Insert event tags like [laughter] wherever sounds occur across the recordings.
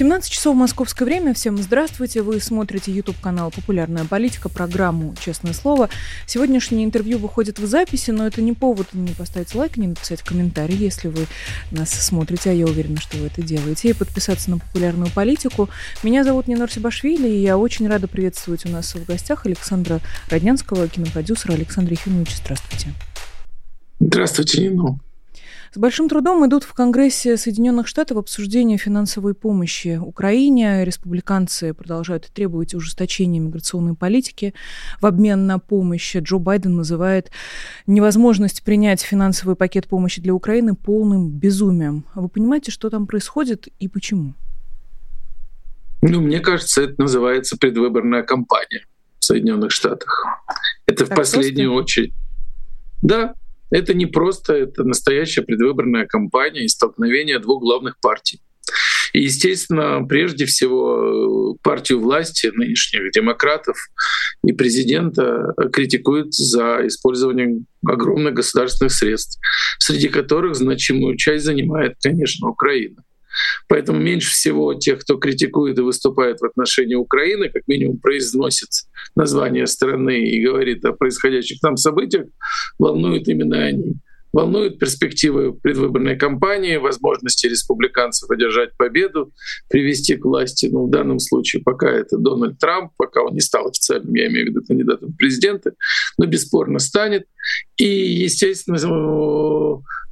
17 часов московское время. Всем здравствуйте. Вы смотрите YouTube-канал «Популярная политика», программу «Честное слово». Сегодняшнее интервью выходит в записи, но это не повод не поставить лайк, не написать комментарий, если вы нас смотрите, а я уверена, что вы это делаете, и подписаться на «Популярную политику». Меня зовут Нинор Сибашвили, и я очень рада приветствовать у нас в гостях Александра Роднянского, кинопродюсера. Александра Ефимовича, здравствуйте. Здравствуйте, Нина. С большим трудом идут в Конгрессе Соединенных Штатов обсуждения финансовой помощи Украине. Республиканцы продолжают требовать ужесточения миграционной политики в обмен на помощь. Джо Байден называет невозможность принять финансовый пакет помощи для Украины полным безумием. Вы понимаете, что там происходит и почему? Ну, мне кажется, это называется предвыборная кампания в Соединенных Штатах. Это так в последнюю просто? очередь. Да, это не просто, это настоящая предвыборная кампания и столкновение двух главных партий. И, естественно, прежде всего партию власти нынешних демократов и президента критикуют за использование огромных государственных средств, среди которых значимую часть занимает, конечно, Украина. Поэтому меньше всего тех, кто критикует и выступает в отношении Украины, как минимум произносит название страны и говорит о происходящих там событиях, волнуют именно они. Волнуют перспективы предвыборной кампании, возможности республиканцев одержать победу, привести к власти, ну, в данном случае пока это Дональд Трамп, пока он не стал официальным, я имею в виду кандидатом в президенты, но бесспорно станет. И, естественно,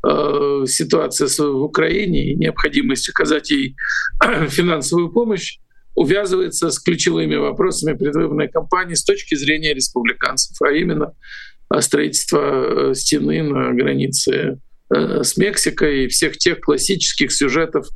э, ситуация в Украине и необходимость оказать ей [clears throat] финансовую помощь увязывается с ключевыми вопросами предвыборной кампании с точки зрения республиканцев, а именно строительство э, стены на границе э, с Мексикой и всех тех классических сюжетов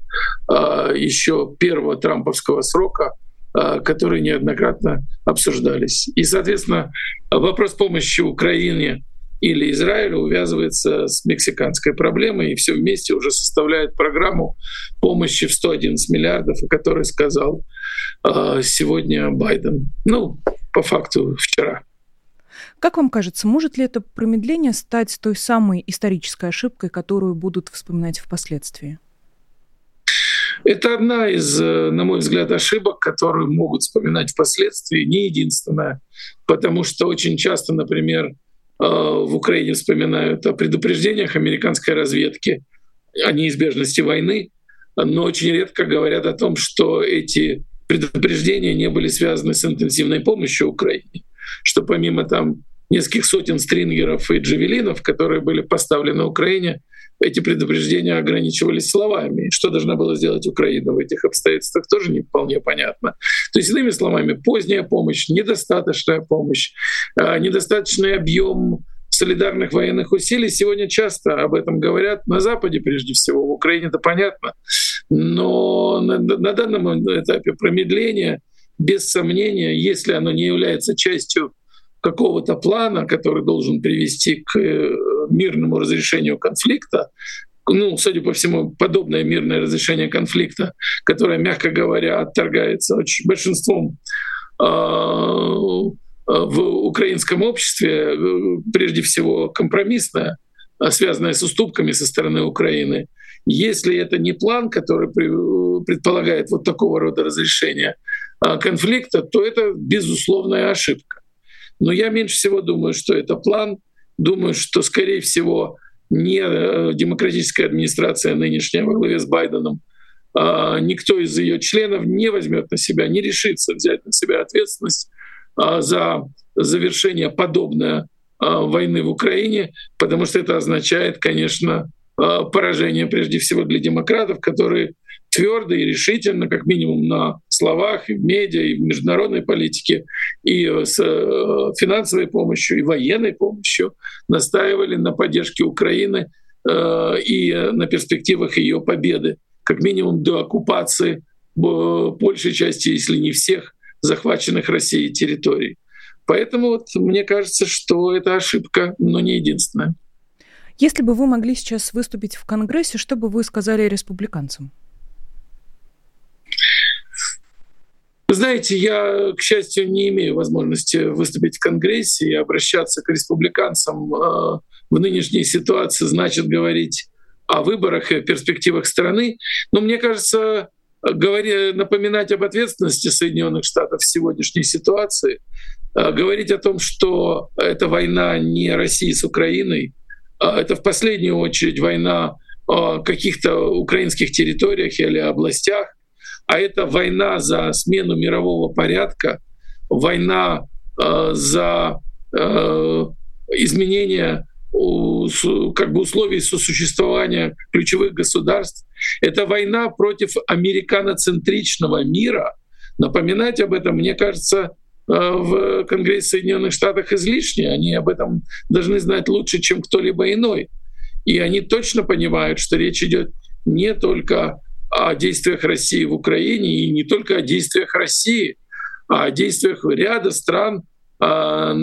еще первого трамповского срока, которые неоднократно обсуждались. И, соответственно, вопрос помощи Украине или Израилю увязывается с мексиканской проблемой, и все вместе уже составляет программу помощи в 111 миллиардов, о которой сказал э, сегодня Байден. Ну, по факту вчера. Как вам кажется, может ли это промедление стать той самой исторической ошибкой, которую будут вспоминать впоследствии? Это одна из, э, на мой взгляд, ошибок, которые могут вспоминать впоследствии, не единственная, потому что очень часто, например, Э, в Украине вспоминают о предупреждениях американской разведки о неизбежности войны, но очень редко говорят о том, что эти предупреждения не были связаны с интенсивной помощью Украине, что помимо там нескольких сотен стрингеров и джавелинов, которые были поставлены Украине, эти предупреждения ограничивались словами. Что должна была сделать Украина в этих обстоятельствах, тоже не вполне понятно. То есть, иными словами, поздняя помощь, недостаточная помощь, а, недостаточный объем солидарных военных усилий. Сегодня часто об этом говорят на Западе, прежде всего, в Украине это понятно. Но на, на данном этапе промедление, без сомнения, если оно не является частью какого-то плана, который должен привести к э, мирному разрешению конфликта, ну, судя по всему, подобное мирное разрешение конфликта, которое, мягко говоря, отторгается очень большинством э, в украинском обществе, э, прежде всего компромиссное, а связанное с уступками со стороны Украины. Если это не план, который предполагает вот такого рода разрешение конфликта, то это безусловная ошибка. Но я меньше всего думаю, что это план. Думаю, что, скорее всего, не э, демократическая администрация нынешняя во главе с Байденом, а никто из ее членов не возьмет на себя, не решится взять на себя ответственность а, за завершение подобной а, войны в Украине, потому что это означает, конечно, поражение прежде всего для демократов, которые твердо и решительно, как минимум на словах, и в медиа, и в международной политике, и с э, финансовой помощью, и военной помощью настаивали на поддержке Украины э, и на перспективах ее победы, как минимум до оккупации э, большей части, если не всех, захваченных Россией территорий. Поэтому вот мне кажется, что это ошибка, но не единственная. Если бы вы могли сейчас выступить в Конгрессе, что бы вы сказали республиканцам? Вы знаете, я, к счастью, не имею возможности выступить в Конгрессе и обращаться к республиканцам э, в нынешней ситуации, значит говорить о выборах и перспективах страны. Но мне кажется, говоря, напоминать об ответственности Соединенных Штатов в сегодняшней ситуации, э, говорить о том, что эта война не России с Украиной, а это в последнюю очередь война о каких-то украинских территориях или областях, а это война за смену мирового порядка, война э, за э, изменение как бы условий сосуществования ключевых государств. Это война против американоцентричного мира. Напоминать об этом, мне кажется, э, в Конгрессе Соединенных Штатов излишне. Они об этом должны знать лучше, чем кто-либо иной. И они точно понимают, что речь идет не только о действиях России в Украине и не только о действиях России, а о действиях ряда стран, а,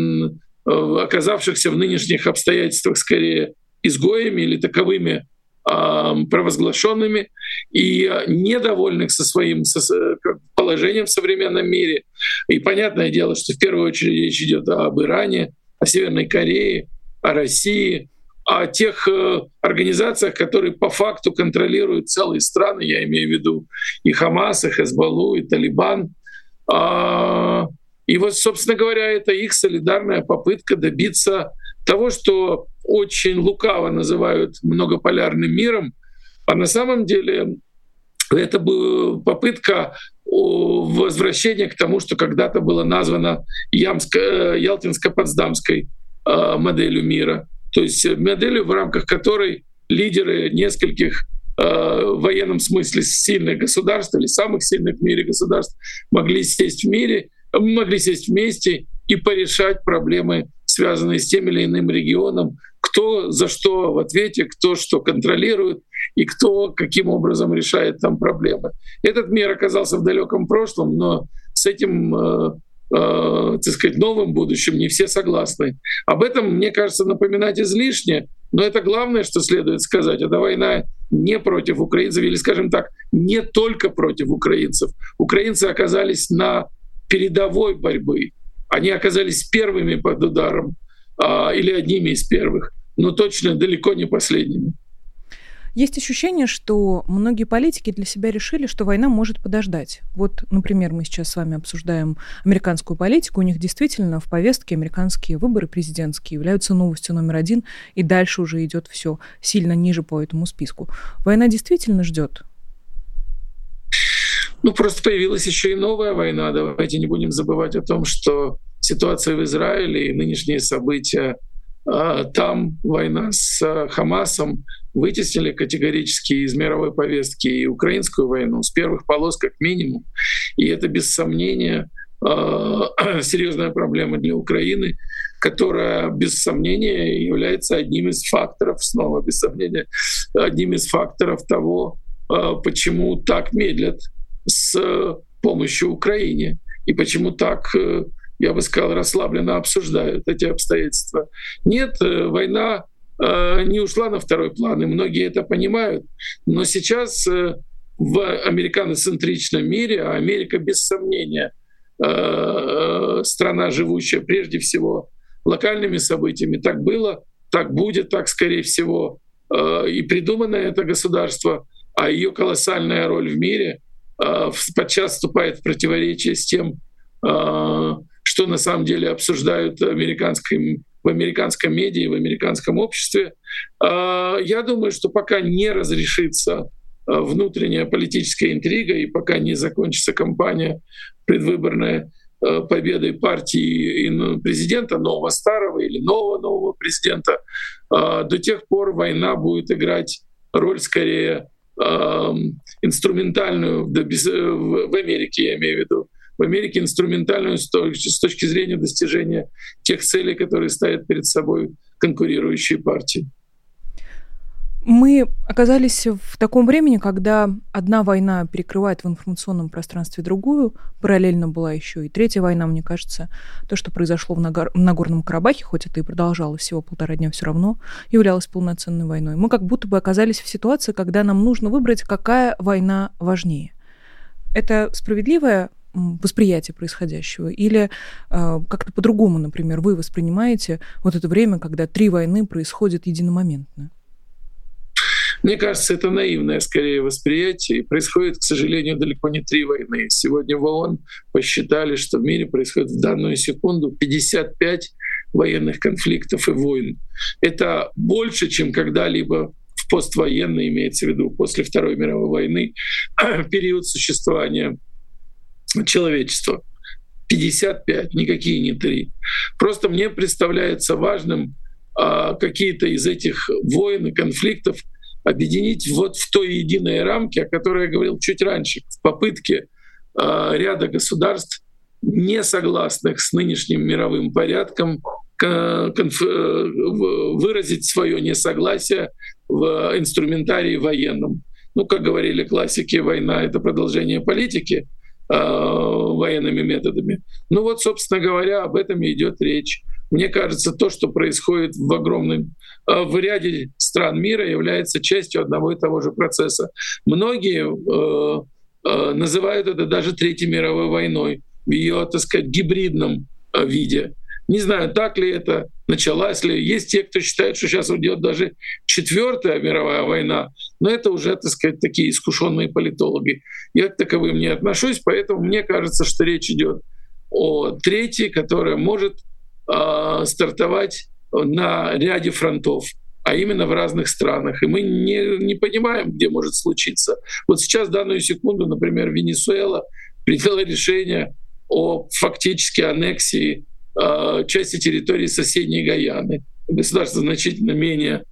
оказавшихся в нынешних обстоятельствах скорее изгоями или таковыми а, провозглашенными и недовольных со своим положением в современном мире. И понятное дело, что в первую очередь речь идет об Иране, о Северной Корее, о России, о тех э, организациях, которые по факту контролируют целые страны, я имею в виду и Хамас, и Хезбаллу, и Талибан. А, и вот, собственно говоря, это их солидарная попытка добиться того, что очень лукаво называют многополярным миром, а на самом деле это была попытка возвращения к тому, что когда-то было названо Ямско- э, Ялтинско-Потсдамской э, моделью мира — то есть э, моделью, в рамках которой лидеры нескольких э, в военном смысле сильных государств или самых сильных в мире государств могли сесть в мире, могли сесть вместе и порешать проблемы, связанные с тем или иным регионом, кто за что в ответе, кто что контролирует и кто каким образом решает там проблемы. Этот мир оказался в далеком прошлом, но с этим э, так сказать, новым будущим, не все согласны. Об этом, мне кажется, напоминать излишне, но это главное, что следует сказать. Эта война не против украинцев, или, скажем так, не только против украинцев. Украинцы оказались на передовой борьбы. Они оказались первыми под ударом э, или одними из первых, но точно далеко не последними. Есть ощущение, что многие политики для себя решили, что война может подождать. Вот, например, мы сейчас с вами обсуждаем американскую политику. У них действительно в повестке американские выборы президентские являются новостью номер один, и дальше уже идет все сильно ниже по этому списку. Война действительно ждет. Ну, просто появилась еще и новая война. Давайте не будем забывать о том, что ситуация в Израиле и нынешние события а, там война с а, Хамасом вытеснили категорически из мировой повестки и украинскую войну с первых полос как минимум. И это без сомнения а, [clears throat] серьезная проблема для Украины, которая без сомнения является одним из факторов, снова без сомнения, одним из факторов того, почему так медлят с помощью Украине и почему так э, я бы сказал, расслабленно обсуждают эти обстоятельства. Нет, э, война не ушла на второй план, и многие это понимают. Но сейчас э, в американоцентричном мире, а Америка без сомнения страна, живущая прежде всего локальными событиями, так было, так будет, так скорее всего, и придумано это государство, а ее колоссальная роль в мире подчас вступает в противоречие с тем, что на самом деле обсуждают американским, в американском медиа, в американском обществе. А, я думаю, что пока не разрешится а, внутренняя политическая интрига и пока не закончится кампания предвыборная а, победой партии и президента нового старого или нового нового президента, до тех пор война будет играть роль скорее инструментальную в Америке, я имею в виду, в Америке инструментальную с точки зрения достижения тех целей, которые ставят перед собой конкурирующие партии. Мы оказались в таком времени, когда одна война перекрывает в информационном пространстве другую. Параллельно была еще и третья война, мне кажется. То, что произошло в Нагорном Карабахе, хоть это и продолжалось всего полтора дня, все равно являлось полноценной войной. Мы как будто бы оказались в ситуации, когда нам нужно выбрать, какая война важнее. Это справедливое восприятие происходящего? Или э, как-то по-другому, например, вы воспринимаете вот это время, когда три войны происходят единомоментно? Мне кажется, это наивное скорее восприятие. Происходит, к сожалению, далеко не три войны. Сегодня в ООН посчитали, что в мире происходит в данную секунду 55 военных конфликтов и войн. Это больше, чем когда-либо в поствоенной, имеется в виду после Второй мировой войны, [clears throat] период существования человечества. 55, никакие не три. Просто мне представляется важным а, какие-то из этих войн и конфликтов объединить вот в той единой рамке, о которой я говорил чуть раньше, в попытке э, ряда государств, не согласных с нынешним мировым порядком, конф, э, выразить свое несогласие в инструментарии военном. Ну, как говорили классики, война — это продолжение политики военными методами. Ну вот, собственно говоря, об этом и идет речь. Мне кажется, то, что происходит в огромном, э, в ряде стран мира, является частью одного и того же процесса. Многие э, э, называют это даже Третьей мировой войной в ее, так сказать, гибридном э, виде. Не знаю, так ли это, началась ли. Есть те, кто считает, что сейчас идет даже четвертая мировая война, но это уже, так сказать, такие искушенные политологи. Я к таковым не отношусь, поэтому мне кажется, что речь идет о третьей, которая может э, стартовать на ряде фронтов а именно в разных странах. И мы не, не понимаем, где может случиться. Вот сейчас, в данную секунду, например, Венесуэла приняла решение о фактически аннексии э, части территории соседней Гаяны. Государство значительно менее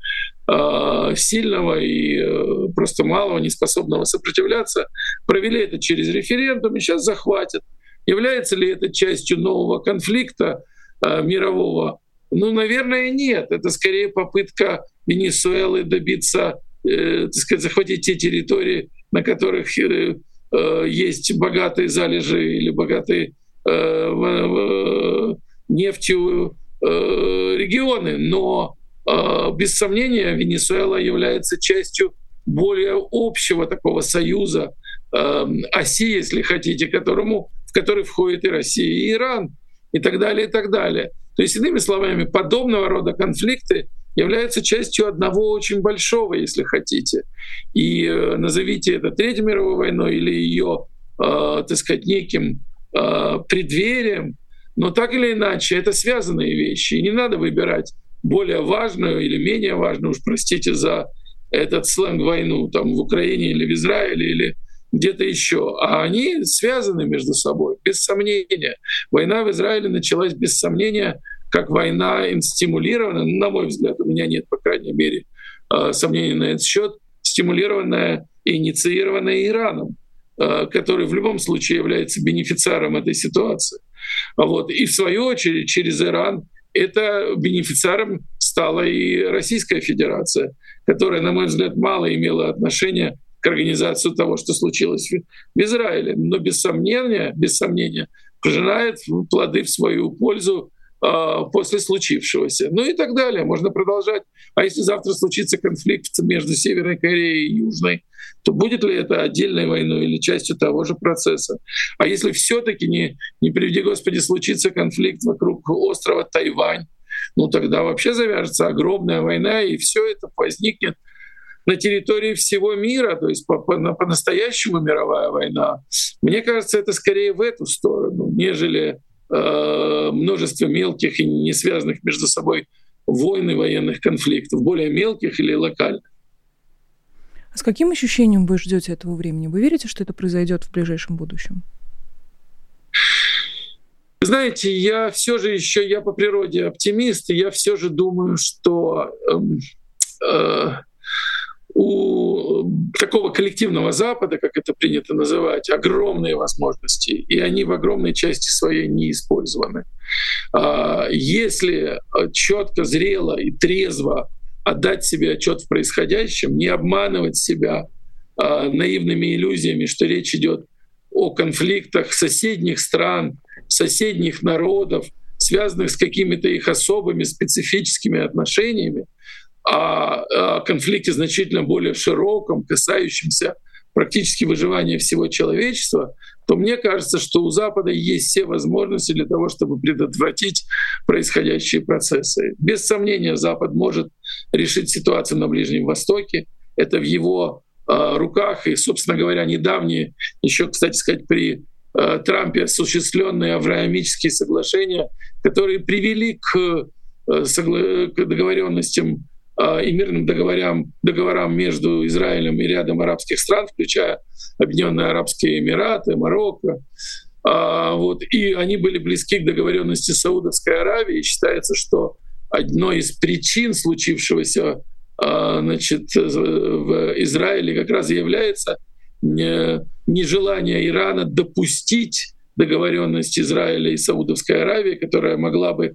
э, сильного и э, просто малого, неспособного сопротивляться, провели это через референдум и сейчас захватят. Является ли это частью нового конфликта? Мирового? Ну, наверное, нет. Это скорее попытка Венесуэлы добиться, э, так сказать, захватить те территории, на которых э, э, есть богатые залежи или богатые э, нефтью э, регионы. Но э, без сомнения Венесуэла является частью более общего такого союза, э, оси, если хотите, которому, в который входит и Россия, и Иран и так далее, и так далее. То есть, иными словами, подобного рода конфликты являются частью одного очень большого, если хотите. И э, назовите это Третьей мировой войной или ее, э, так сказать, неким э, преддверием, но так или иначе это связанные вещи. И не надо выбирать более важную или менее важную, уж простите за этот сленг войну там в Украине или в Израиле или где-то еще. А они связаны между собой, без сомнения. Война в Израиле началась без сомнения как война инстимулированная, на мой взгляд, у меня нет, по крайней мере, а, сомнений на этот счет, стимулированная и инициированная Ираном, а, который в любом случае является бенефициаром этой ситуации. Вот. И в свою очередь через Иран это бенефициаром стала и Российская Федерация, которая, на мой взгляд, мало имела отношения к организации того, что случилось в Израиле, но без сомнения, без сомнения пожинает плоды в свою пользу э, после случившегося. Ну и так далее. Можно продолжать. А если завтра случится конфликт между Северной Кореей и Южной, то будет ли это отдельной войной или частью того же процесса? А если все-таки не, не приведи Господи, случится конфликт вокруг острова Тайвань, ну тогда вообще завяжется огромная война, и все это возникнет на территории всего мира, то есть по-настоящему мировая война, мне кажется, это скорее в эту сторону, нежели э, множество мелких и не связанных между собой войн и военных конфликтов, более мелких или локальных. С каким ощущением вы ждете этого времени? Вы верите, что это произойдет в ближайшем будущем? Знаете, я все же еще, я по природе оптимист, и я все же думаю, что э, э, у такого коллективного Запада, как это принято называть, огромные возможности, и они в огромной части своей не использованы. А, если четко, зрело и трезво отдать себе отчет в происходящем, не обманывать себя а, наивными иллюзиями, что речь идет о конфликтах соседних стран, соседних народов, связанных с какими-то их особыми специфическими отношениями, о, о конфликте значительно более широком, касающемся практически выживания всего человечества, то мне кажется, что у Запада есть все возможности для того, чтобы предотвратить происходящие процессы. Без сомнения, Запад может решить ситуацию на Ближнем Востоке. Это в его э, руках. И, собственно говоря, недавние, еще, кстати сказать, при э, Трампе осуществленные авраамические соглашения, которые привели к, э, к договоренностям и мирным договорам, договорам между Израилем и рядом арабских стран, включая Объединенные Арабские Эмираты, Марокко. А, вот, и они были близки к договоренности Саудовской Аравии. И считается, что одной из причин случившегося а, значит, в Израиле как раз является нежелание Ирана допустить договоренность Израиля и Саудовской Аравии, которая могла бы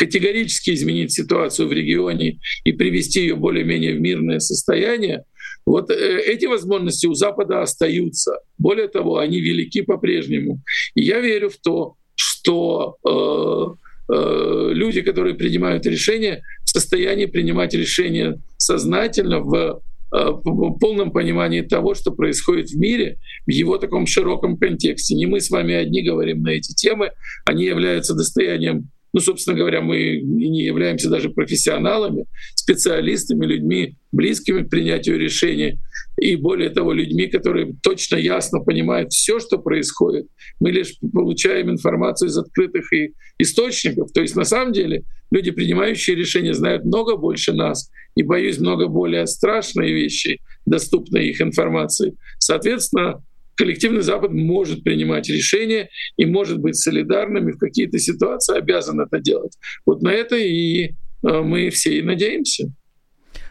категорически изменить ситуацию в регионе и привести ее более-менее в мирное состояние, вот э, эти возможности у Запада остаются. Более того, они велики по-прежнему. И я верю в то, что э, э, люди, которые принимают решения, в состоянии принимать решения сознательно в э, в полном понимании того, что происходит в мире, в его таком широком контексте. Не мы с вами одни говорим на эти темы, они являются достоянием ну, собственно говоря, мы не являемся даже профессионалами, специалистами, людьми, близкими к принятию решений, и более того, людьми, которые точно ясно понимают все, что происходит. Мы лишь получаем информацию из открытых и источников. То есть на самом деле люди, принимающие решения, знают много больше нас, и, боюсь, много более страшные вещи, доступные их информации. Соответственно, коллективный Запад может принимать решения и может быть солидарным и в какие-то ситуации обязан это делать. Вот на это и э, мы все и надеемся.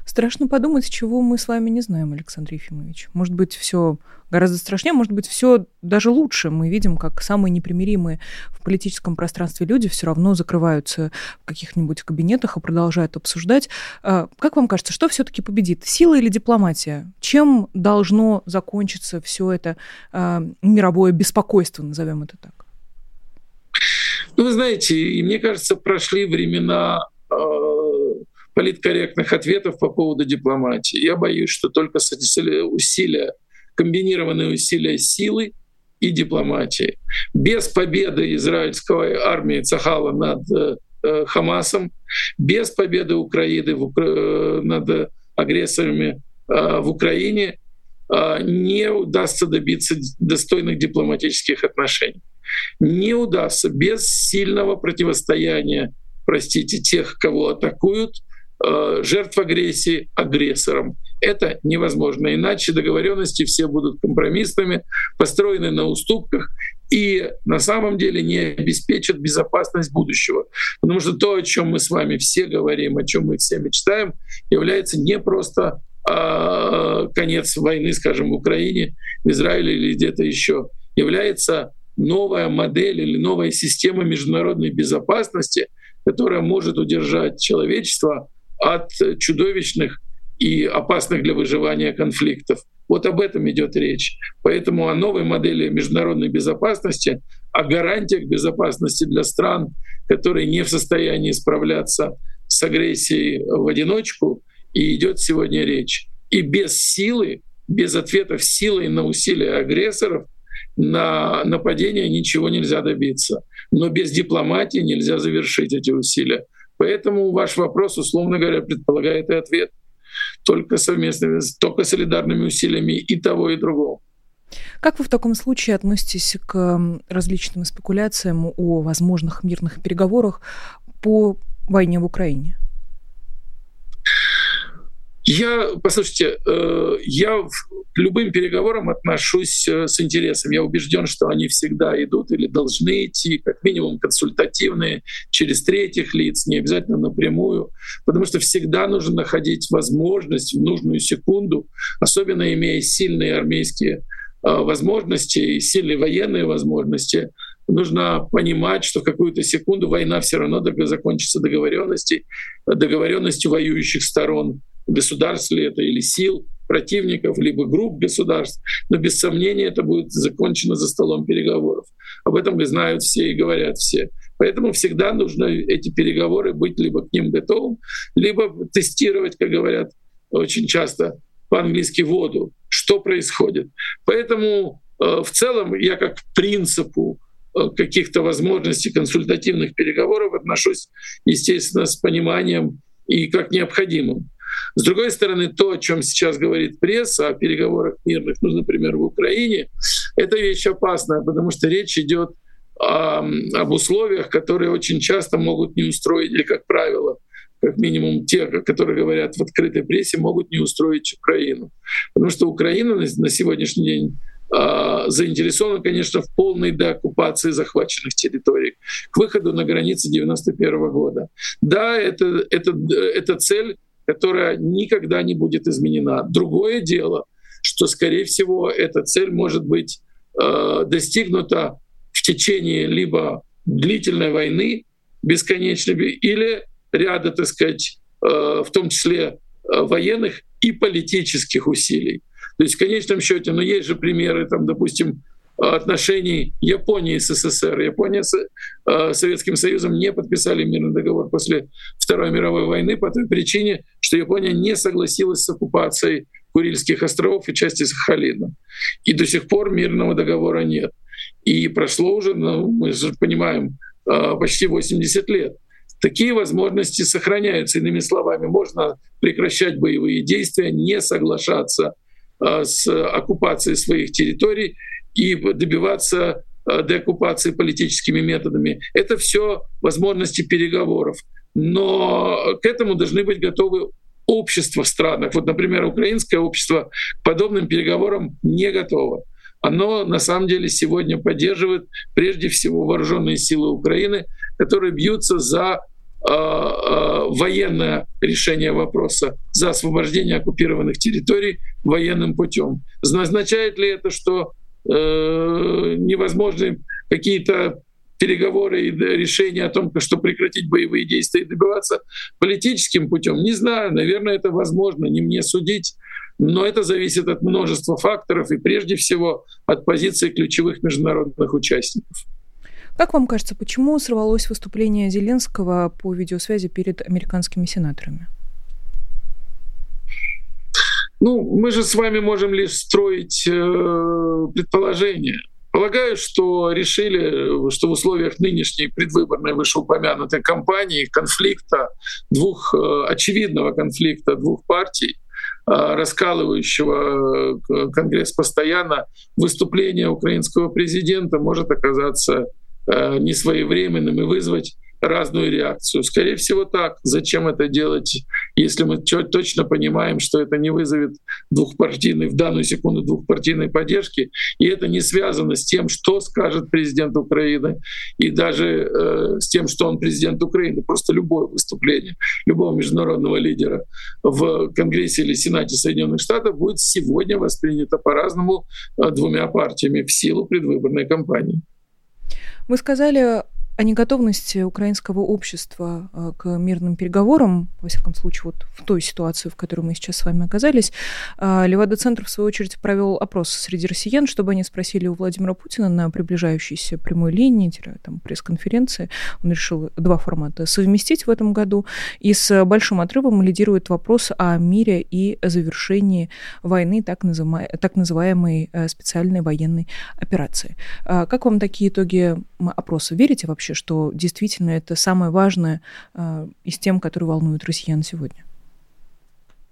Страшно подумать, чего мы с вами не знаем, Александр Ефимович. Может быть, все гораздо страшнее, может быть, все даже лучше. Мы видим, как самые непримиримые в политическом пространстве люди все равно закрываются в каких-нибудь кабинетах и продолжают обсуждать. А, как вам кажется, что все-таки победит? Сила или дипломатия? Чем должно закончиться все это а, мировое беспокойство, назовем это так? Ну, вы знаете, и мне кажется, прошли времена политкорректных ответов по поводу дипломатии. Я боюсь, что только усилия, комбинированные усилия силы и дипломатии. Без победы израильской армии Цахала над э, Хамасом, без победы Украины в, э, над агрессорами э, в Украине э, не удастся добиться достойных дипломатических отношений. Не удастся без сильного противостояния, простите, тех, кого атакуют, Э, жертв агрессии агрессором. Это невозможно. Иначе договоренности все будут компромиссными, построены на уступках и на самом деле не обеспечат безопасность будущего. Потому что то, о чем мы с вами все говорим, о чем мы все мечтаем, является не просто э, конец войны, скажем, в Украине, в Израиле или где-то еще, является новая модель или новая система международной безопасности, которая может удержать человечество от чудовищных и опасных для выживания конфликтов. Вот об этом идет речь. Поэтому о новой модели международной безопасности, о гарантиях безопасности для стран, которые не в состоянии справляться с агрессией в одиночку, и идет сегодня речь. И без силы, без ответов силой на усилия агрессоров, на нападение ничего нельзя добиться. Но без дипломатии нельзя завершить эти усилия. Поэтому ваш вопрос, условно говоря, предполагает и ответ только совместными, только солидарными усилиями и того, и другого. Как вы в таком случае относитесь к различным спекуляциям о возможных мирных переговорах по войне в Украине? Я, послушайте, э, я к любым переговорам отношусь э, с интересом. Я убежден, что они всегда идут или должны идти, как минимум консультативные, через третьих лиц, не обязательно напрямую, потому что всегда нужно находить возможность в нужную секунду, особенно имея сильные армейские э, возможности и сильные военные возможности, нужно понимать, что в какую-то секунду война все равно закончится договоренностью, договоренностью воюющих сторон государств ли это или сил противников, либо групп государств, но без сомнения это будет закончено за столом переговоров. Об этом и знают все и говорят все. Поэтому всегда нужно эти переговоры быть либо к ним готовым, либо тестировать, как говорят очень часто по-английски воду, что происходит. Поэтому в целом я как к принципу каких-то возможностей консультативных переговоров отношусь, естественно, с пониманием и как необходимым. С другой стороны, то, о чем сейчас говорит пресса, о переговорах мирных, ну, например, в Украине, это вещь опасная, потому что речь идет о, об условиях, которые очень часто могут не устроить, или, как правило, как минимум те, которые говорят в открытой прессе, могут не устроить Украину. Потому что Украина на сегодняшний день э, заинтересована, конечно, в полной деоккупации захваченных территорий, к выходу на границы 91 года. Да, это, это, это цель которая никогда не будет изменена. Другое дело, что, скорее всего, эта цель может быть э, достигнута в течение либо длительной войны бесконечной, или ряда, так сказать, э, в том числе э, военных и политических усилий. То есть в конечном счете, ну есть же примеры, там, допустим, отношений Японии с СССР. Япония с э, Советским Союзом не подписали мирный договор после Второй мировой войны по той причине, что Япония не согласилась с оккупацией Курильских островов и части Сахалина. И до сих пор мирного договора нет. И прошло уже, ну, мы же понимаем, э, почти 80 лет. Такие возможности сохраняются. Иными словами, можно прекращать боевые действия, не соглашаться э, с оккупацией своих территорий и добиваться э, деоккупации политическими методами. Это все возможности переговоров. Но к этому должны быть готовы общества в странах. Вот, например, украинское общество к подобным переговорам не готово. Оно на самом деле сегодня поддерживает прежде всего вооруженные силы Украины, которые бьются за э, э, военное решение вопроса, за освобождение оккупированных территорий военным путем. Означает ли это, что э, невозможны какие-то переговоры и решения о том, что прекратить боевые действия и добиваться политическим путем. Не знаю, наверное, это возможно, не мне судить, но это зависит от множества факторов и прежде всего от позиции ключевых международных участников. Как вам кажется, почему сорвалось выступление Зеленского по видеосвязи перед американскими сенаторами? Ну, мы же с вами можем лишь строить э, предположения. Полагаю, что решили, что в условиях нынешней предвыборной вышеупомянутой кампании конфликта двух, э, очевидного конфликта двух партий, э, раскалывающего э, Конгресс постоянно, выступление украинского президента может оказаться несвоевременным и вызвать разную реакцию. Скорее всего так. Зачем это делать, если мы точно понимаем, что это не вызовет двухпартийной, в данную секунду двухпартийной поддержки, и это не связано с тем, что скажет президент Украины, и даже э, с тем, что он президент Украины. Просто любое выступление любого международного лидера в Конгрессе или Сенате Соединенных Штатов будет сегодня воспринято по-разному э, двумя партиями в силу предвыборной кампании. Вы сказали о неготовности украинского общества э, к мирным переговорам, во всяком случае, вот в той ситуации, в которой мы сейчас с вами оказались, э, Левада-центр, в свою очередь, провел опрос среди россиян, чтобы они спросили у Владимира Путина на приближающейся прямой линии, там, пресс-конференции. Он решил два формата совместить в этом году. И с большим отрывом лидирует вопрос о мире и завершении войны, так, называемой, так называемой э, специальной военной операции. Как вам такие итоги опроса? Верите вообще вообще, что действительно это самое важное э, из тем, которые волнуют россиян сегодня?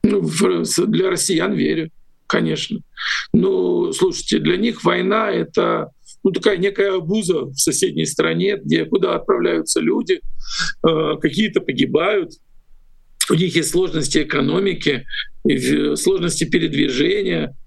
Ну, для россиян верю, конечно. Ну, слушайте, для них война — это ну, такая некая обуза в соседней стране, где куда отправляются люди, э, какие-то погибают, у них есть сложности экономики, сложности передвижения — а,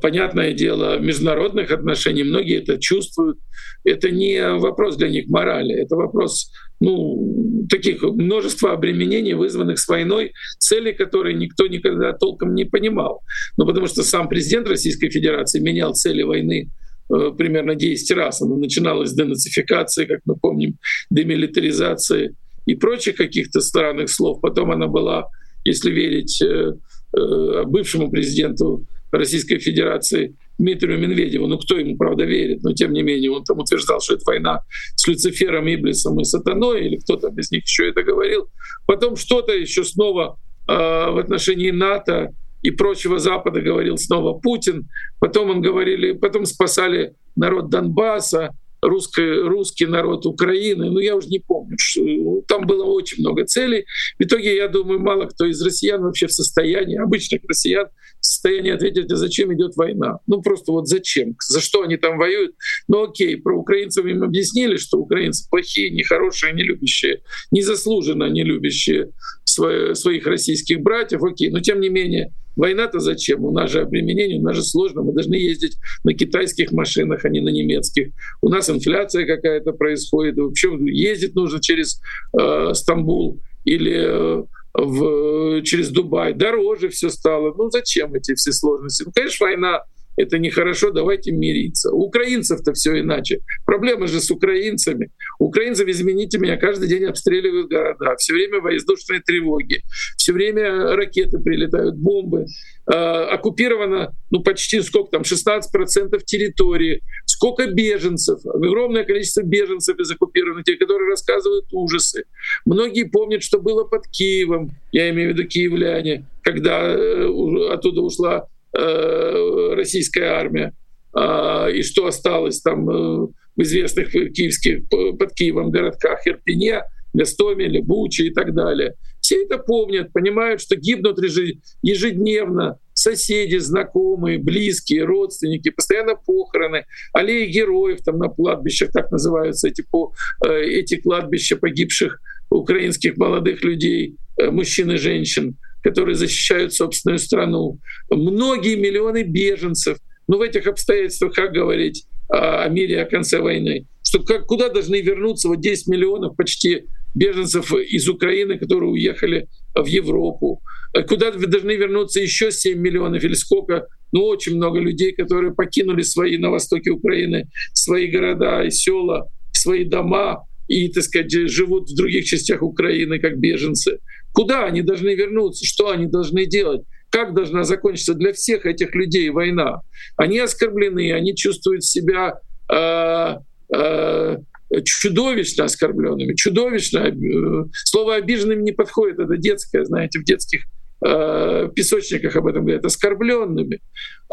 понятное дело, международных отношений, многие это чувствуют. Это не вопрос для них морали, это вопрос ну, таких множества обременений, вызванных с войной, цели которой никто никогда толком не понимал. Ну, потому что сам президент Российской Федерации менял цели войны э, примерно 10 раз. Она начиналась с денацификации, как мы помним, демилитаризации и прочих каких-то странных слов. Потом она была, если верить э, бывшему президенту Российской Федерации Дмитрию Медведеву. Ну, кто ему, правда, верит, но тем не менее он там утверждал, что это война с Люцифером, Иблисом и Сатаной, или кто-то без них еще это говорил. Потом что-то еще снова э, в отношении НАТО и прочего Запада говорил снова Путин. Потом он говорили, потом спасали народ Донбасса, русский, русский народ Украины, ну я уже не помню, что, ну, там было очень много целей. В итоге, я думаю, мало кто из россиян вообще в состоянии, обычных россиян, в состоянии ответить, а зачем идет война? Ну просто вот зачем? За что они там воюют? Ну окей, про украинцев им объяснили, что украинцы плохие, нехорошие, не любящие, незаслуженно не любящие свои, своих российских братьев, окей, но тем не менее, Война-то зачем? У нас же обременение, у нас же сложно. Мы должны ездить на китайских машинах, а не на немецких. У нас инфляция какая-то происходит. Вообще ездить нужно через э, Стамбул или э, в, через Дубай. Дороже все стало. Ну зачем эти все сложности? Ну, конечно, война это нехорошо, давайте мириться. У украинцев-то все иначе. Проблема же с украинцами. Украинцев, извините меня, каждый день обстреливают города, все время воздушные тревоги, все время ракеты прилетают, бомбы. Э, оккупировано, ну, почти сколько там, 16% территории, сколько беженцев, огромное количество беженцев из оккупированных, те, которые рассказывают ужасы. Многие помнят, что было под Киевом, я имею в виду киевляне, когда э, оттуда ушла российская армия, а, и что осталось там э, в известных киевских, под Киевом городках? Ирпене, Гастомеле, Буче и так далее. Все это помнят, понимают, что гибнут ежедневно соседи, знакомые, близкие, родственники, постоянно похороны, аллеи героев там на кладбищах, так называются эти, э, эти кладбища погибших украинских молодых людей, мужчин и женщин которые защищают собственную страну, многие миллионы беженцев. Ну, в этих обстоятельствах как говорить о мире, о конце войны? Что как, куда должны вернуться вот 10 миллионов почти беженцев из Украины, которые уехали в Европу? Куда должны вернуться еще 7 миллионов или сколько? Ну, очень много людей, которые покинули свои на востоке Украины, свои города и села, свои дома, и, так сказать, живут в других частях Украины как беженцы. Куда они должны вернуться? Что они должны делать? Как должна закончиться для всех этих людей война? Они оскорблены, они чувствуют себя э, э, чудовищно оскорбленными, чудовищно. Э, слово обиженным не подходит, это детское, знаете, в детских э, песочниках об этом говорят, оскорбленными.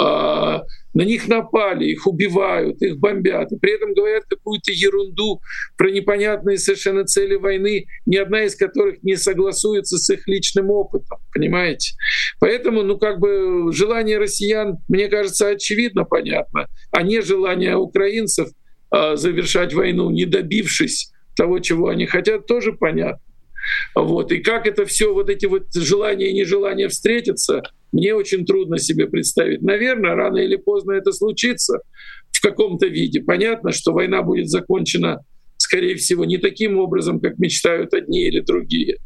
Э, на них напали, их убивают, их бомбят. И при этом говорят какую-то ерунду про непонятные совершенно цели войны, ни одна из которых не согласуется с их личным опытом. Понимаете? Поэтому, ну, как бы желание россиян, мне кажется, очевидно понятно, а не желание украинцев э, завершать войну, не добившись того, чего они хотят, тоже понятно. Вот. И как это все, вот эти вот желания и нежелания встретиться, мне очень трудно себе представить. Наверное, рано или поздно это случится в каком-то виде. Понятно, что война будет закончена, скорее всего, не таким образом, как мечтают одни или другие.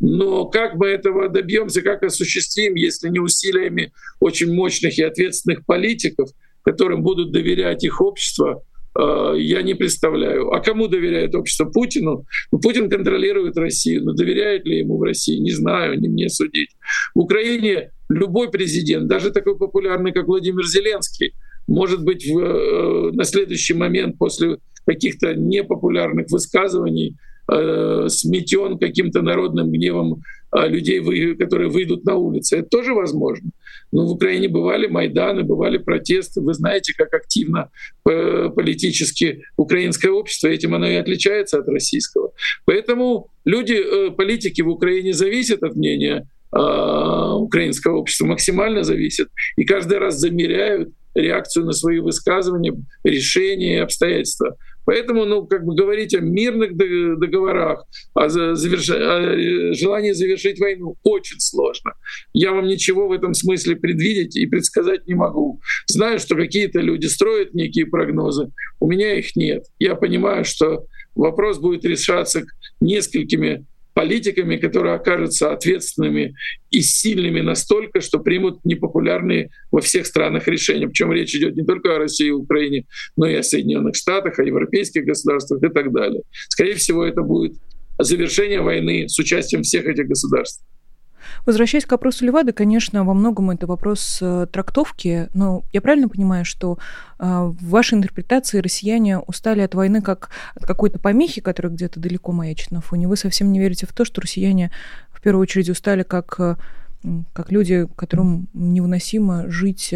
Но как мы этого добьемся, как осуществим, если не усилиями очень мощных и ответственных политиков, которым будут доверять их общество, я не представляю. А кому доверяет общество? Путину? Ну, Путин контролирует Россию, но доверяет ли ему в России? Не знаю, не мне судить. В Украине любой президент, даже такой популярный, как Владимир Зеленский, может быть в, э, на следующий момент после каких-то непопулярных высказываний э, сметен каким-то народным гневом э, людей, которые выйдут на улицы. Это тоже возможно. Но в Украине бывали Майданы, бывали протесты. Вы знаете, как активно э, политически украинское общество, этим оно и отличается от российского. Поэтому люди, э, политики в Украине зависят от мнения э, украинского общества, максимально зависят. И каждый раз замеряют реакцию на свои высказывания, решения и обстоятельства. Поэтому, ну, как бы говорить о мирных договорах, о, заверш... о желании завершить войну очень сложно. Я вам ничего в этом смысле предвидеть и предсказать не могу. Знаю, что какие-то люди строят некие прогнозы, у меня их нет. Я понимаю, что вопрос будет решаться несколькими политиками, которые окажутся ответственными и сильными настолько, что примут непопулярные во всех странах решения. Причем речь идет не только о России и Украине, но и о Соединенных Штатах, о европейских государствах и так далее. Скорее всего, это будет завершение войны с участием всех этих государств. Возвращаясь к вопросу Левады, конечно, во многом это вопрос э, трактовки, но я правильно понимаю, что э, в вашей интерпретации россияне устали от войны как от какой-то помехи, которая где-то далеко маячит на фоне. Вы совсем не верите в то, что россияне в первую очередь устали как э, как люди, которым невыносимо жить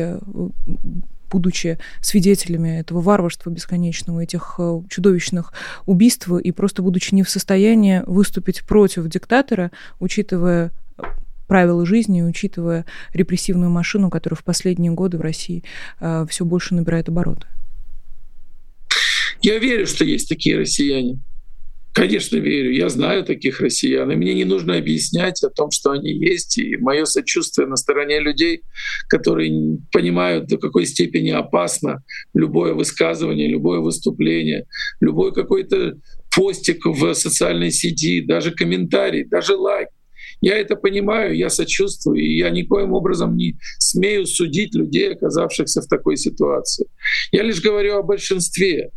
будучи свидетелями этого варварства бесконечного, этих э, чудовищных убийств, и просто будучи не в состоянии выступить против диктатора, учитывая э, правила жизни, учитывая репрессивную машину, которая в последние годы в России э, все больше набирает обороты. Я верю, что есть такие россияне. Конечно, верю. Я знаю таких россиян. И мне не нужно объяснять о том, что они есть. И мое сочувствие на стороне людей, которые понимают, до какой степени опасно любое высказывание, любое выступление, любой какой-то постик в социальной сети, даже комментарий, даже лайк. Я это понимаю, я сочувствую, и я никоим образом не смею судить людей, оказавшихся в такой ситуации. Я лишь говорю о большинстве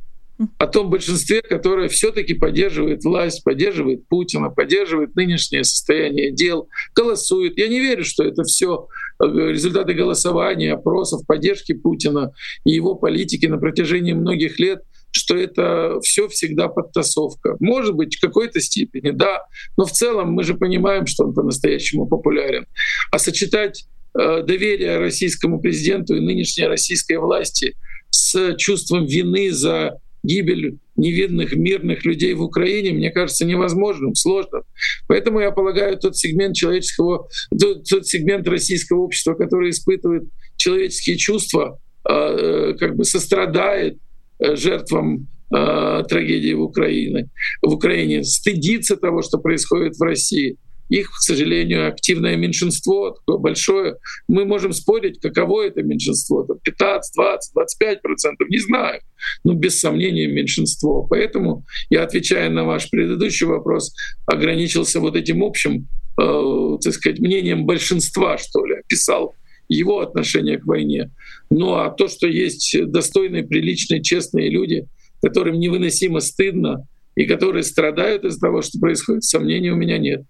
о том большинстве, которое все-таки поддерживает власть, поддерживает Путина, поддерживает нынешнее состояние дел, голосует. Я не верю, что это все э, результаты голосования, опросов, поддержки Путина и его политики на протяжении многих лет что это все всегда подтасовка. Может быть, в какой-то степени, да, но в целом мы же понимаем, что он по-настоящему популярен. А сочетать э, доверие российскому президенту и нынешней российской власти с чувством вины за гибель невинных мирных людей в Украине, мне кажется, невозможным, сложным. Поэтому я полагаю, тот сегмент человеческого, тот, тот сегмент российского общества, который испытывает человеческие чувства, э, как бы сострадает жертвам э, трагедии в Украине, в Украине, стыдится того, что происходит в России — их, к сожалению, активное меньшинство, такое большое. Мы можем спорить, каково это меньшинство, 15, 20, 25 процентов, не знаю, но без сомнения меньшинство. Поэтому я, отвечая на ваш предыдущий вопрос, ограничился вот этим общим, э, так сказать, мнением большинства, что ли, описал его отношение к войне. Ну а то, что есть достойные, приличные, честные люди, которым невыносимо стыдно и которые страдают из-за того, что происходит, сомнений у меня нет.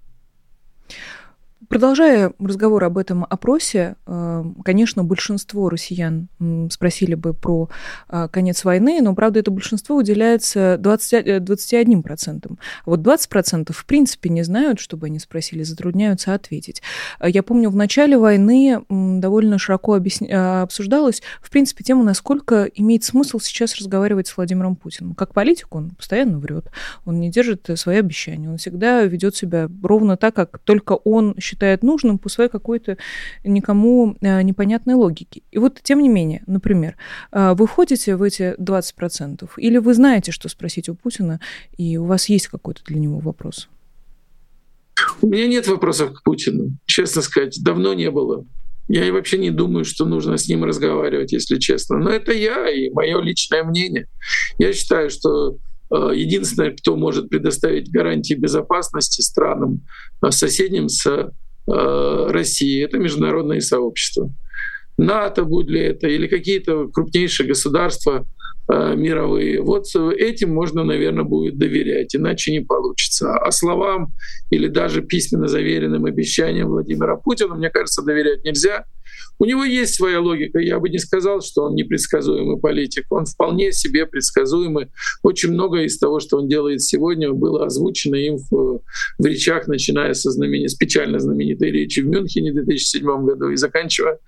Продолжая разговор об этом опросе, э, конечно, большинство россиян спросили бы про э, конец войны, но, правда, это большинство уделяется 20, 21%. А вот 20% в принципе не знают, чтобы они спросили, затрудняются ответить. Я помню, в начале войны довольно широко объясня... обсуждалась, в принципе, тема, насколько имеет смысл сейчас разговаривать с Владимиром Путиным. Как политик он постоянно врет, он не держит свои обещания, он всегда ведет себя ровно так, как только он считает считает нужным по своей какой-то никому э, непонятной логике. И вот, тем не менее, например, э, вы входите в эти 20%, или вы знаете, что спросить у Путина, и у вас есть какой-то для него вопрос? У меня нет вопросов к Путину, честно сказать, давно не было. Я вообще не думаю, что нужно с ним разговаривать, если честно. Но это я и мое личное мнение. Я считаю, что э, единственное, кто может предоставить гарантии безопасности странам соседним с России, это международное сообщество. НАТО будет ли это, или какие-то крупнейшие государства э, мировые. Вот этим можно, наверное, будет доверять, иначе не получится. А словам или даже письменно заверенным обещаниям Владимира Путина, мне кажется, доверять нельзя — у него есть своя логика. Я бы не сказал, что он непредсказуемый политик. Он вполне себе предсказуемый. Очень многое из того, что он делает сегодня, было озвучено им в, в речах, начиная со знамен... с печально знаменитой речи в Мюнхене в 2007 году и заканчивая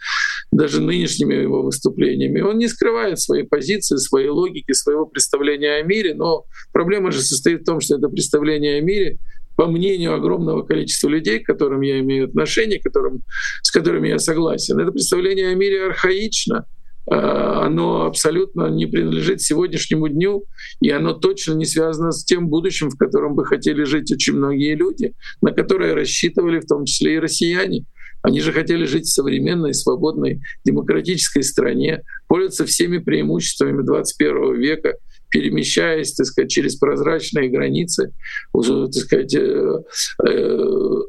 даже нынешними его выступлениями. Он не скрывает своей позиции, своей логики, своего представления о мире, но проблема же состоит в том, что это представление о мире по мнению огромного количества людей, к которым я имею отношение, которым, с которыми я согласен. Это представление о мире архаично, а, оно абсолютно не принадлежит сегодняшнему дню, и оно точно не связано с тем будущим, в котором бы хотели жить очень многие люди, на которые рассчитывали в том числе и россияне. Они же хотели жить в современной, свободной, демократической стране, пользоваться всеми преимуществами 21 века, перемещаясь, так сказать, через прозрачные границы, так сказать, э, э,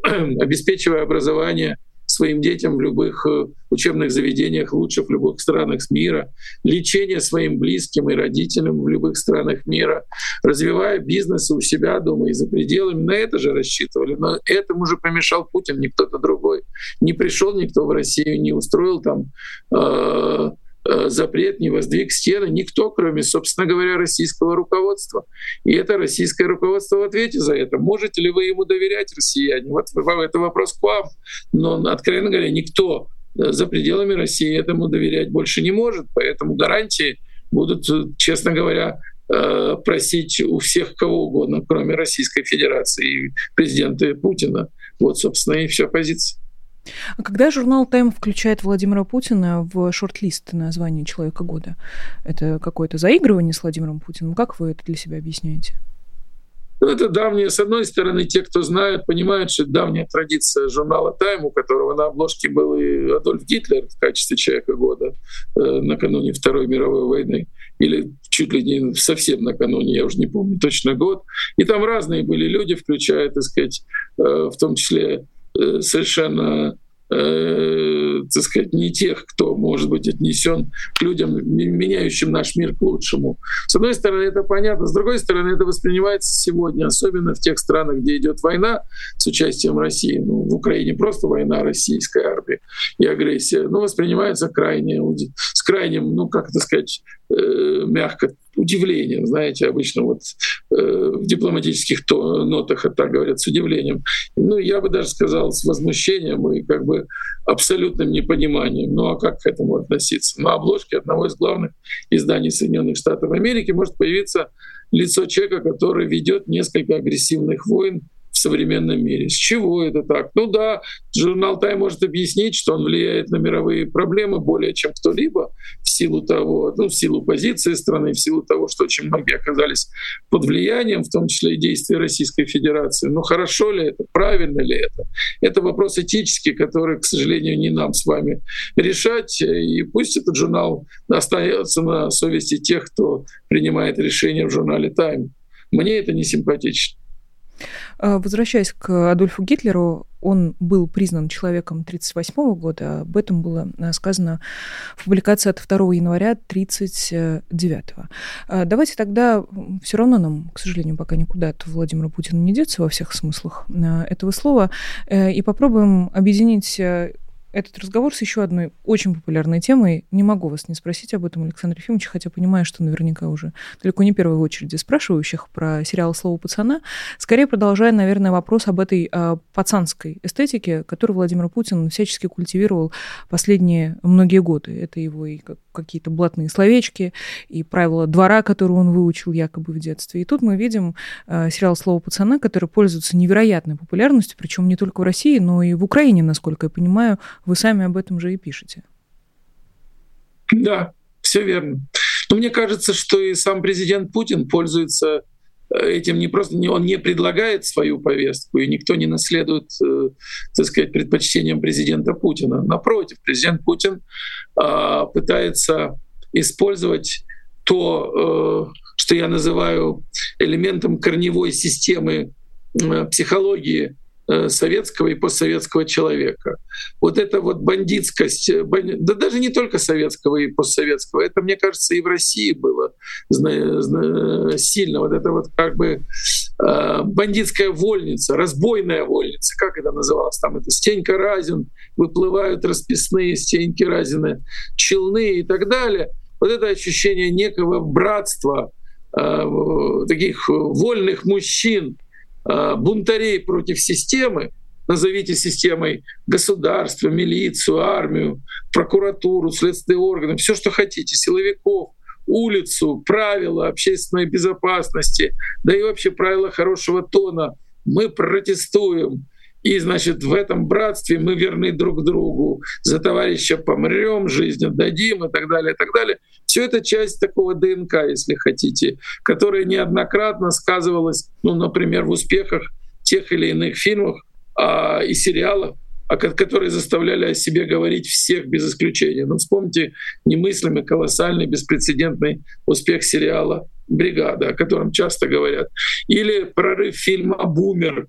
[clears throat] обеспечивая образование своим детям в любых э, учебных заведениях лучших в любых странах мира, лечение своим близким и родителям в любых странах мира, развивая бизнесы у себя дома и за пределами. На это же рассчитывали. Но этому же помешал Путин, не кто-то другой. Не пришел никто в Россию, не устроил там э, запрет, не воздвиг стены никто, кроме, собственно говоря, российского руководства. И это российское руководство в ответе за это. Можете ли вы ему доверять, россияне? Вот это вопрос к вам. Но, откровенно говоря, никто э, за пределами России этому доверять больше не может, поэтому гарантии будут, честно говоря, Э, просить у всех кого угодно, кроме Российской Федерации и президента Путина. Вот, собственно, и вся позиция. А когда журнал «Тайм» включает Владимира Путина в шорт-лист на звание «Человека года», это какое-то заигрывание с Владимиром Путиным? Как вы это для себя объясняете? Ну, это давние, с одной стороны, те, кто знает, понимают, что давняя традиция журнала «Тайм», у которого на обложке был и Адольф Гитлер в качестве человека года э, накануне Второй мировой войны или чуть ли не совсем накануне, я уже не помню точно год. И там разные были люди, включая, так сказать, э, в том числе совершенно э, так сказать, не тех, кто может быть отнесен к людям, меняющим наш мир к лучшему. С одной стороны, это понятно, с другой стороны, это воспринимается сегодня, особенно в тех странах, где идет война с участием России. Ну, в Украине просто война российской армии и агрессия, но воспринимается крайне, с крайним, ну, как это сказать, э, мягко удивлением, знаете, обычно вот э, в дипломатических то, нотах это говорят с удивлением. Ну, я бы даже сказал с возмущением и как бы абсолютным непониманием. Ну, а как к этому относиться? На обложке одного из главных изданий Соединенных Штатов Америки может появиться лицо человека, который ведет несколько агрессивных войн в современном мире. С чего это так? Ну да, журнал «Тайм» может объяснить, что он влияет на мировые проблемы более чем кто-либо в силу того, ну, в силу позиции страны, в силу того, что очень многие оказались под влиянием, в том числе и действий Российской Федерации. Но хорошо ли это, правильно ли это? Это вопрос этический, который, к сожалению, не нам с вами решать. И пусть этот журнал остается на совести тех, кто принимает решения в журнале «Тайм». Мне это не симпатично. А, возвращаясь к Адольфу Гитлеру, он был признан человеком 1938 года. Об этом было а, сказано в публикации от 2 января 1939. А, давайте тогда все равно нам, к сожалению, пока никуда от Владимира Путина не деться во всех смыслах этого слова, э, и попробуем объединить э, этот разговор с еще одной очень популярной темой. Не могу вас не спросить об этом, Александр Ефимович, хотя понимаю, что наверняка уже далеко не первой очереди спрашивающих про сериал «Слово пацана». Скорее продолжая, наверное, вопрос об этой э, пацанской эстетике, которую Владимир Путин всячески культивировал последние многие годы. Это его и какие-то блатные словечки, и правила двора, которые он выучил якобы в детстве. И тут мы видим э, сериал «Слово пацана», который пользуется невероятной популярностью, причем не только в России, но и в Украине, насколько я понимаю, вы сами об этом же и пишете. Да, все верно. Но мне кажется, что и сам президент Путин пользуется этим не просто он не предлагает свою повестку, и никто не наследует, э, так сказать, предпочтениям президента Путина. Напротив, президент Путин а, пытается использовать то, э, что я называю элементом корневой системы психологии Э, советского и постсоветского человека. Вот эта вот бандитскость, э, да даже не только советского и постсоветского, это, мне кажется, и в России было сильно. Вот это вот как бы э, бандитская вольница, разбойная вольница, как это называлось? Там это Стенька Разин, выплывают расписные Стеньки Разины, челны и так далее. Вот это ощущение некого братства, таких вольных мужчин, Э, бунтарей против системы, назовите системой государства, милицию, армию, прокуратуру, следственные органы, все, что хотите, силовиков, улицу, правила общественной безопасности, да и вообще правила хорошего тона. Мы протестуем, и, значит, в этом братстве мы верны друг другу, за товарища помрем, жизнь отдадим и так далее, и так далее. Все это часть такого ДНК, если хотите, которая неоднократно сказывалась, ну, например, в успехах тех или иных фильмов а, и сериалов, а, которые заставляли о себе говорить всех без исключения. Ну, вспомните немыслимый, колоссальный, беспрецедентный успех сериала «Бригада», о котором часто говорят. Или прорыв фильма «Бумер»,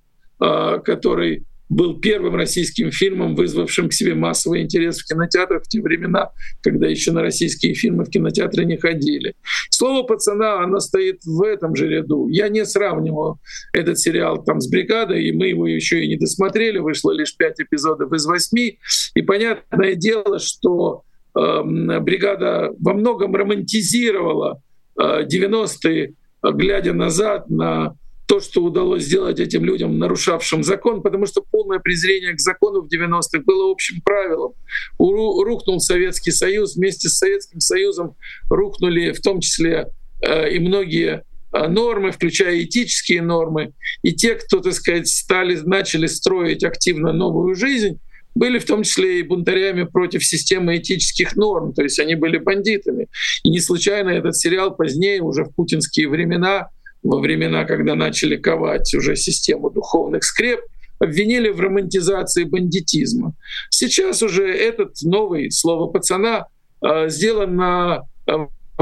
который был первым российским фильмом, вызвавшим к себе массовый интерес в кинотеатрах в те времена, когда еще на российские фильмы в кинотеатры не ходили. Слово пацана, оно стоит в этом же ряду. Я не сравнивал этот сериал там с бригадой, и мы его еще и не досмотрели, вышло лишь пять эпизодов из восьми. И понятное дело, что бригада во многом романтизировала 90-е, глядя назад на то, что удалось сделать этим людям, нарушавшим закон, потому что полное презрение к закону в 90-х было общим правилом. Рухнул Советский Союз, вместе с Советским Союзом рухнули в том числе и многие нормы, включая этические нормы. И те, кто, так сказать, стали, начали строить активно новую жизнь, были в том числе и бунтарями против системы этических норм, то есть они были бандитами. И не случайно этот сериал позднее, уже в путинские времена, во времена, когда начали ковать уже систему духовных скреп, обвинили в романтизации бандитизма. Сейчас уже этот новый слово пацана э, сделан на э,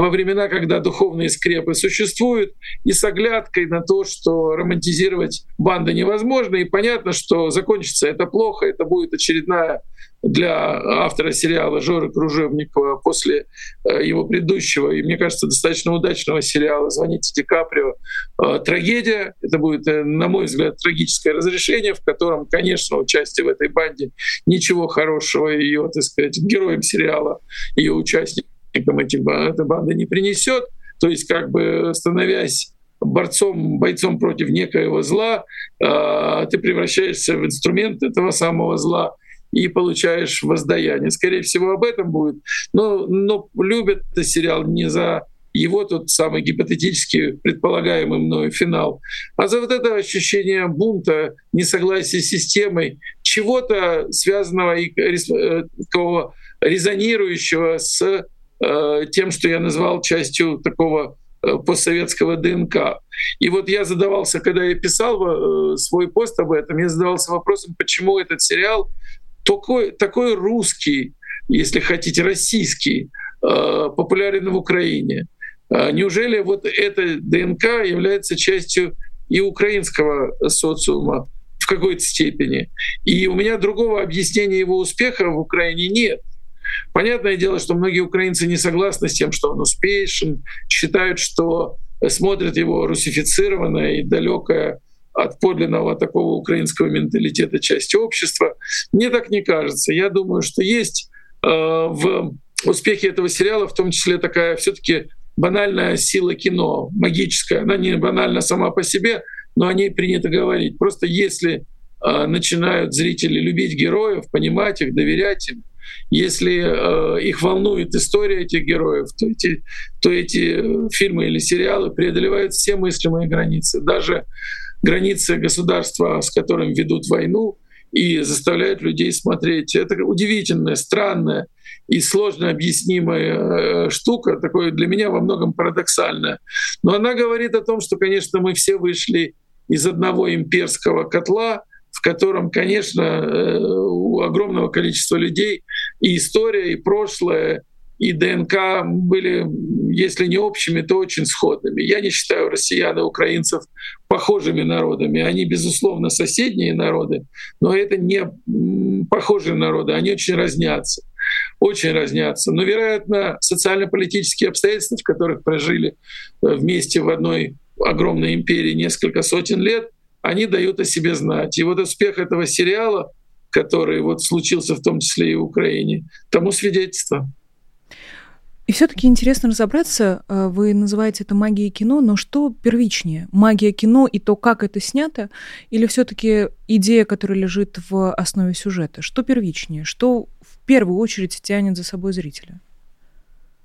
во времена, когда духовные скрепы существуют, и с оглядкой на то, что романтизировать банды невозможно, и понятно, что закончится это плохо, это будет очередная для автора сериала Жоры Кружевникова после э, его предыдущего и, мне кажется, достаточно удачного сериала «Звоните Ди Каприо» э, трагедия. Это будет, э, на мой взгляд, трагическое разрешение, в котором, конечно, участие в этой банде ничего хорошего ее, так сказать, героем сериала, ее участник этим, эта банда не принесет. То есть как бы становясь борцом, бойцом против некоего зла, э, ты превращаешься в инструмент этого самого зла и получаешь воздаяние. Скорее всего, об этом будет. Но, но любят этот сериал не за его тот самый гипотетически предполагаемый мною финал, а за вот это ощущение бунта, несогласия с системой, чего-то связанного и э, такого резонирующего с Э, тем, что я назвал частью такого э, постсоветского ДНК. И вот я задавался, когда я писал э, свой пост об этом, я задавался вопросом, почему этот сериал такой, такой русский, если хотите, российский, популярен в Украине. Неужели вот эта ДНК является частью и украинского социума в какой-то степени? И у меня другого объяснения его успеха в Украине нет. Понятное дело, что многие украинцы не согласны с тем, что он успешен, считают, что смотрят его русифицированное и далекое от подлинного такого украинского менталитета часть общества. Мне так не кажется. Я думаю, что есть э, в успехе этого сериала в том числе такая все таки банальная сила кино, магическая. Она не банальна сама по себе, но о ней принято говорить. Просто если э, начинают зрители любить героев, понимать их, доверять им, если э, их волнует история этих героев, то эти, то эти фильмы или сериалы преодолевают все мыслимые границы, даже границы государства, с которым ведут войну, и заставляют людей смотреть. Это удивительная, странная и сложно объяснимая э, штука, такое для меня во многом парадоксальная. Но она говорит о том, что, конечно, мы все вышли из одного имперского котла, в котором, конечно, э, у огромного количества людей и история, и прошлое, и ДНК были, если не общими, то очень сходными. Я не считаю россиян и украинцев похожими народами. Они, безусловно, соседние народы, но это не похожие народы, они очень разнятся очень разнятся. Но, вероятно, социально-политические обстоятельства, в которых прожили э, вместе в одной огромной империи несколько сотен лет — они дают о себе знать. И вот успех этого сериала, который вот случился в том числе и в Украине, тому свидетельство. И все-таки интересно разобраться, э, вы называете это магией кино, но что первичнее? Магия кино и то, как это снято, или все-таки идея, которая лежит в основе сюжета? Что первичнее? Что в первую очередь тянет за собой зрителя?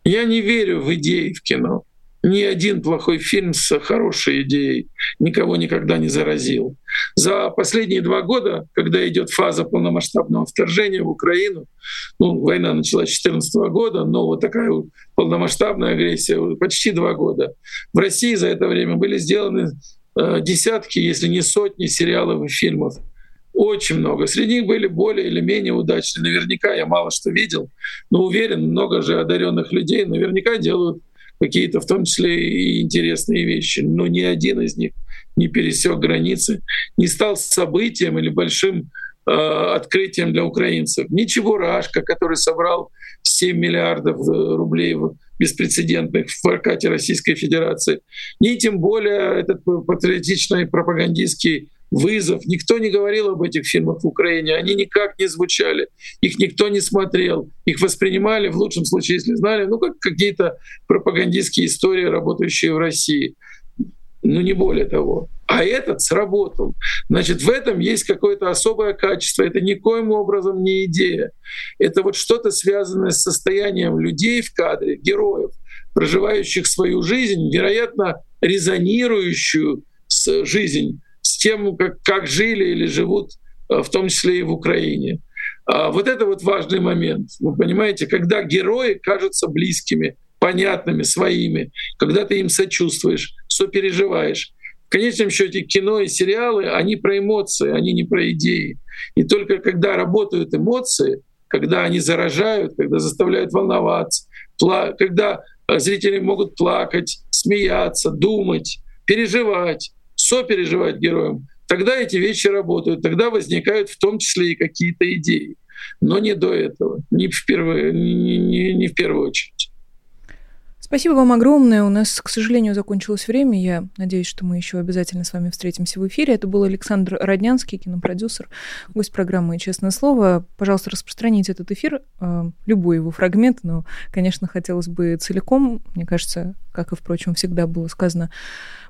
Я не верю в идеи в кино. Ни один плохой фильм с хорошей идеей никого никогда не заразил. За последние два года, когда идет фаза полномасштабного вторжения в Украину, ну, война началась с 2014 года, но вот такая полномасштабная агрессия почти два года. В России за это время были сделаны э, десятки, если не сотни сериалов и фильмов. Очень много. Среди них были более или менее удачные. Наверняка я мало что видел, но уверен, много же одаренных людей наверняка делают какие-то в том числе и интересные вещи, но ни один из них не пересек границы, не стал событием или большим э, открытием для украинцев. Ничего Рашка, который собрал 7 миллиардов э, рублей беспрецедентных в прокате Российской Федерации, ни тем более этот патриотичный пропагандистский вызов. Никто не говорил об этих фильмах в Украине, они никак не звучали, их никто не смотрел, их воспринимали, в лучшем случае, если знали, ну, как какие-то пропагандистские истории, работающие в России. Ну, не более того. А этот сработал. Значит, в этом есть какое-то особое качество. Это никоим образом не идея. Это вот что-то связанное с состоянием людей в кадре, героев, проживающих свою жизнь, вероятно, резонирующую с жизнь с тем, как, как жили или живут, э, в том числе и в Украине. А вот это вот важный момент. Вы понимаете, когда герои кажутся близкими, понятными, своими, когда ты им сочувствуешь, сопереживаешь. В конечном счете кино и сериалы, они про эмоции, они не про идеи. И только когда работают эмоции, когда они заражают, когда заставляют волноваться, когда зрители могут плакать, смеяться, думать, переживать, сопереживать героям, тогда эти вещи работают, тогда возникают в том числе и какие-то идеи. Но не до этого, не в первую, не, не, не в первую очередь. Спасибо вам огромное. У нас, к сожалению, закончилось время. Я надеюсь, что мы еще обязательно с вами встретимся в эфире. Это был Александр Роднянский, кинопродюсер, гость программы «Честное слово». Пожалуйста, распространите этот эфир, э, любой его фрагмент, но, конечно, хотелось бы целиком. Мне кажется, как и, впрочем, всегда было сказано,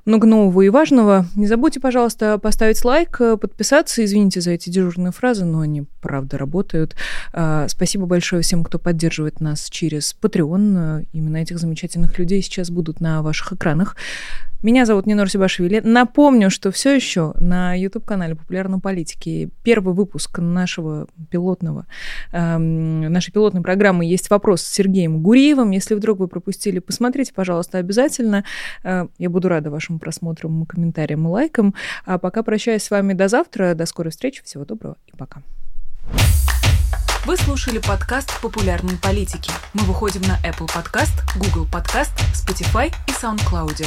много нового и важного. Не забудьте, пожалуйста, поставить лайк, подписаться. Извините за эти дежурные фразы, но они правда работают. А, спасибо большое всем, кто поддерживает нас через Patreon. Именно этих замечательных людей сейчас будут на ваших экранах. Меня зовут Нинор Сибашвили. Напомню, что все еще на YouTube-канале «Популярной политики» первый выпуск нашего пилотного, э, нашей пилотной программы есть вопрос с Сергеем Гуриевым. Если вдруг вы пропустили, посмотрите, пожалуйста, обязательно. Э, я буду рада вашим просмотрам, комментариям и лайкам. А пока прощаюсь с вами до завтра. До скорой встречи. Всего доброго и пока. Вы слушали подкаст «Популярные политики». Мы выходим на Apple Podcast, Google Podcast, Spotify и SoundCloud.